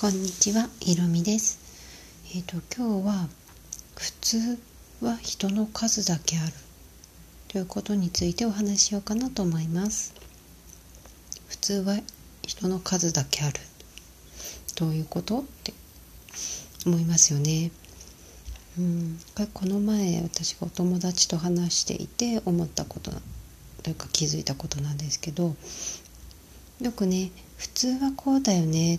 こんにちは、ひろみです。えっ、と今日は普通は人の数だけあるということについてお話ししようかなと思います。普通は人の数だけあるどういうことって思いますよね。うん、この前私がお友達と話していて思ったことというか気づいたことなんですけどよくね「普通はこうだよね」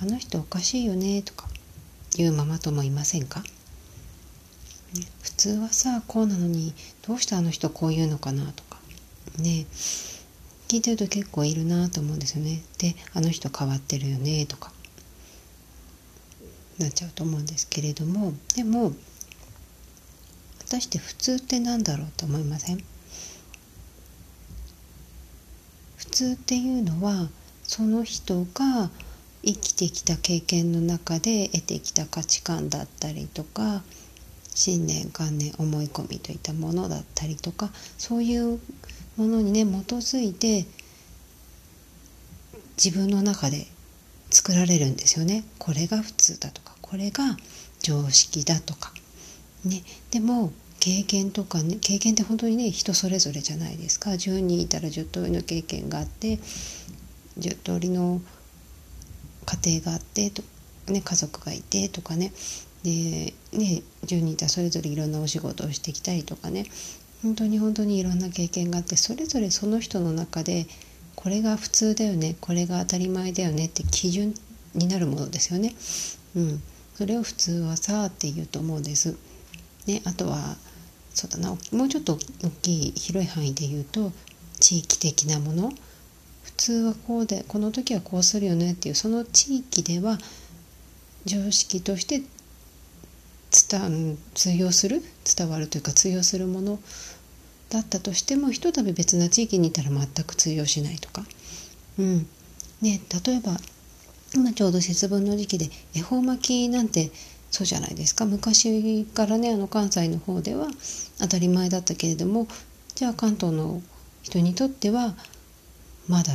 あの人おかしいよねとか言うママ友いませんか、普通はさこうなのにどうしてあの人こう言うのかなとか。ね聞いてると結構いるなと思うんですよね。であの人変わってるよねとか。なっちゃうと思うんですけれども。でも果たして普通って何だろうと思いません？普通っていうのはその人が生きてきた経験の中で得てきた価値観だったりとか信念観念思い込みといったものだったりとかそういうものにね基づいて自分の中で作られるんですよね。これが普通だとかこれが常識だとか。ねでも経験とかね経験って本当にね人それぞれじゃないですか。10人いたら10通りの経験があって10通りの家庭があってと、ね、家族がいてとかねでね10人いたらそれぞれいろんなお仕事をしてきたりとかね本当に本当にいろんな経験があってそれぞれその人の中でこれが普通だよねこれが当たり前だよねって基準になるものですよね。うん、それを普通はさって言うと思うんです。ね、あとはそうだなもうちょっと大きい広い範囲で言うと地域的なもの普通はこうでこの時はこうするよねっていうその地域では常識として伝通用する伝わるというか通用するものだったとしてもひとたび別な地域にいたら全く通用しないとか、うん。ね、例えば今ちょうど節分の時期で恵方巻きなんてそうじゃないですか。昔からねあの関西の方では当たり前だったけれどもじゃあ関東の人にとってはまだ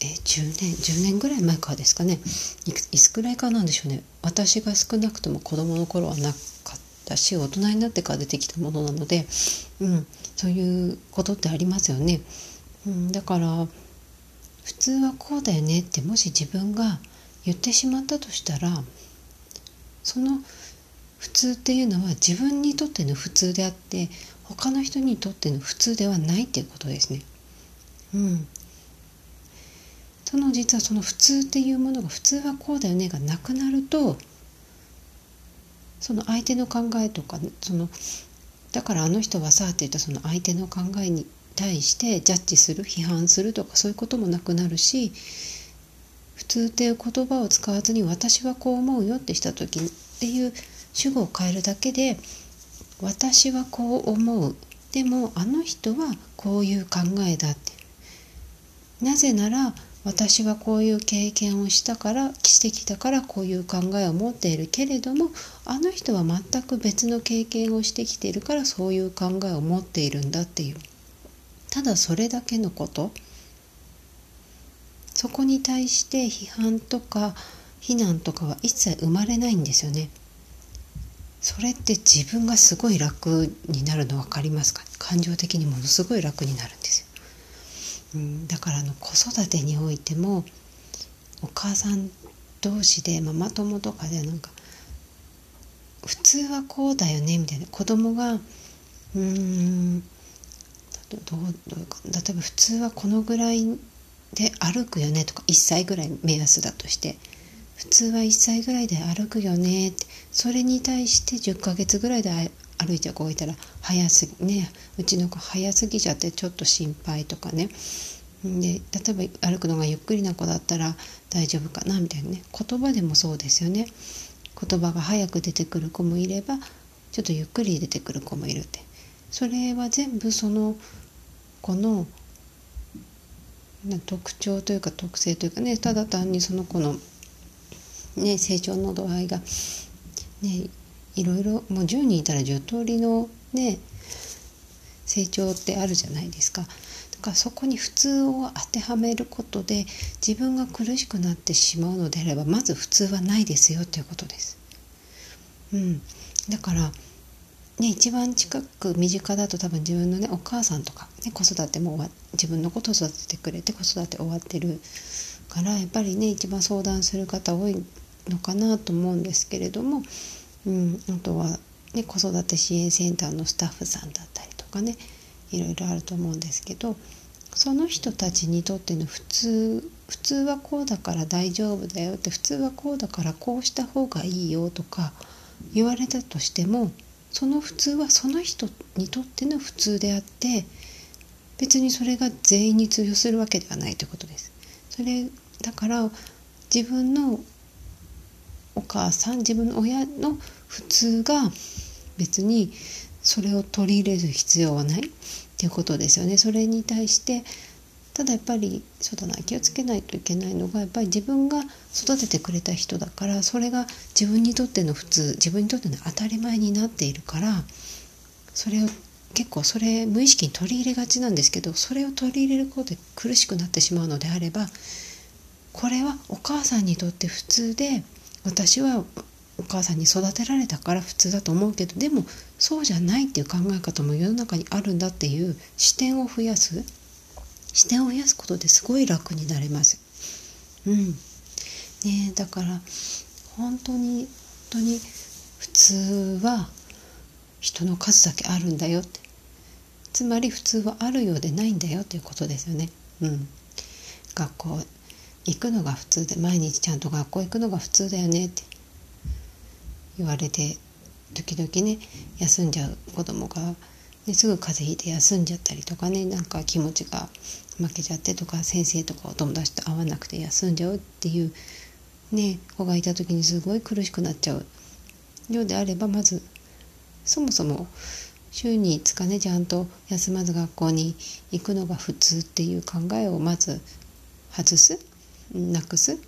え10年10年ぐらい前からですかね。いつくらいかなんでしょうね。私が少なくとも子供の頃はなかったし大人になってから出てきたものなので、うん、そういうことってありますよね、うん、だから普通はこうだよねってもし自分が言ってしまったとしたらその普通っていうのは自分にとっての普通であって他の人にとっての普通ではないっていうことですね。うん、その実はその普通っていうものが普通はこうだよねがなくなるとその相手の考えとかそのだからあの人はさって言ったその相手の考えに対してジャッジする批判するとかそういうこともなくなるし普通っていう言葉を使わずに私はこう思うよってした時っていう主語を変えるだけで私はこう思う。でもあの人はこういう考えだって。なぜなら私はこういう経験をしたからしてきたからこういう考えを持っているけれどもあの人は全く別の経験をしてきているからそういう考えを持っているんだっていうただそれだけのことそこに対して批判とか非難とかは一切生まれないんですよね。それって自分がすごい楽になるの分かりますか？感情的にものすごい楽になるんですよ。うん、だからの子育てにおいてもお母さん同士でママ友とかでなんか普通はこうだよねみたいな。子供がうんどうどうか例えば普通はこのぐらいで歩くよねとか1歳ぐらい目安だとして普通は1歳ぐらいで歩くよねってそれに対して10ヶ月ぐらいで歩いちゃういたら早すぎねうちの子早すぎちゃってちょっと心配とかね。で例えば歩くのがゆっくりな子だったら大丈夫かなみたいなね。言葉でもそうですよね。言葉が早く出てくる子もいればちょっとゆっくり出てくる子もいるって。それは全部その子の特徴というか特性というかね。ただ単にその子の、ね、成長の度合いが、ね、いろいろもう10人いたら10通りのね成長ってあるじゃないですか。だからそこに普通を当てはめることで自分が苦しくなってしまうのであればまず普通はないですよということです。うん、だからね、一番近く身近だと多分自分のねお母さんとか、ね、子育ても自分のことを育ててくれて子育て終わってるからやっぱりね一番相談する方多いのかなと思うんですけれども、うん、あとは、ね、子育て支援センターのスタッフさんだったりとかねいろいろあると思うんですけどその人たちにとっての普通普通はこうだから大丈夫だよって普通はこうだからこうした方がいいよとか言われたとしてもその普通はその人にとっての普通であって別にそれが全員に通用するわけではないということです。それだから自分のお母さん自分の親の普通が別にそれを取り入れる必要はないっていうことですよね。それに対してただやっぱりそうだな気をつけないといけないのがやっぱり自分が育ててくれた人だからそれが自分にとっての普通自分にとっての当たり前になっているからそれを結構それ無意識に取り入れがちなんですけどそれを取り入れることで苦しくなってしまうのであればこれはお母さんにとって普通で私はお母さんに育てられたから普通だと思うけどでもそうじゃないっていう考え方も世の中にあるんだっていう視点を増やす視点を増やすことですごい楽になれます。うんね、だから本当に本当に普通は人の数だけあるんだよってつまり普通はあるようでないんだよということですよね。うん、学校行くのが普通で毎日ちゃんと学校行くのが普通だよねって。言われて時々ね休んじゃう子供がですぐ風邪ひいて休んじゃったりとかねなんか気持ちが負けちゃってとか先生とかお友達と会わなくて休んじゃうっていうね子がいた時にすごい苦しくなっちゃうようであればまずそもそも週に5日ねちゃんと休まず学校に行くのが普通っていう考えをまず外す。なくす、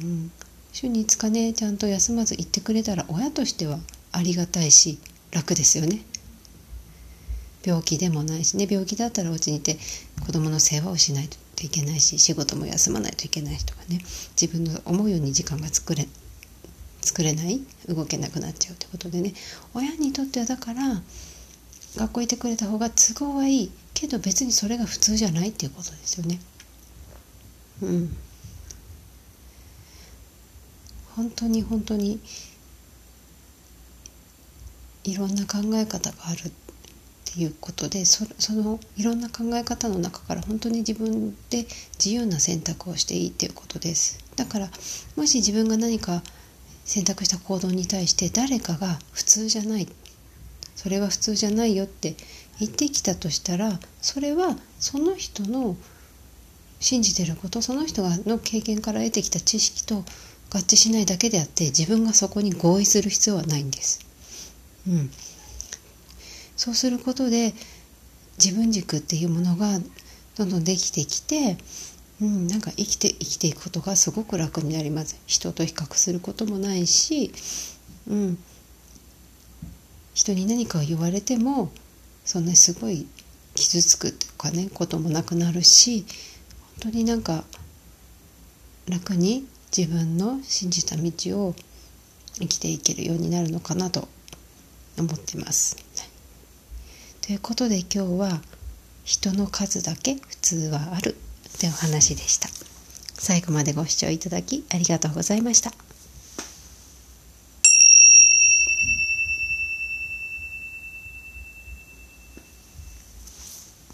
うん、週に5日ねちゃんと休まず行ってくれたら親としてはありがたいし楽ですよね。病気でもないしね。病気だったらお家にいて子供の世話をしないといけないし仕事も休まないといけないとかね。自分の思うように時間が作れ作れない動けなくなっちゃうってことでね。親にとってはだから学校行ってくれた方が都合はいいけど別にそれが普通じゃないっていうことですよね。うん。本当に本当にいろんな考え方があるっていうことでそのいろんな考え方の中から本当に自分で自由な選択をしていいっていうことです。だからもし自分が何か選択した行動に対して誰かが普通じゃないそれは普通じゃないよって言ってきたとしたらそれはその人の信じてることその人がの経験から得てきた知識と合致しないだけであって自分がそこに合意する必要はないんです。うん、そうすることで自分軸っていうものがどんどんできてきて、うん、なんか生きて生きていくことがすごく楽になります。人と比較することもないし、うん、人に何かを言われてもそんなにすごい傷つくとかねこともなくなるし本当になんか楽に自分の信じた道を生きていけるようになるのかなと思ってます。ということで今日は人の数だけ普通はあるってお話でした。最後までご視聴いただきありがとうございました。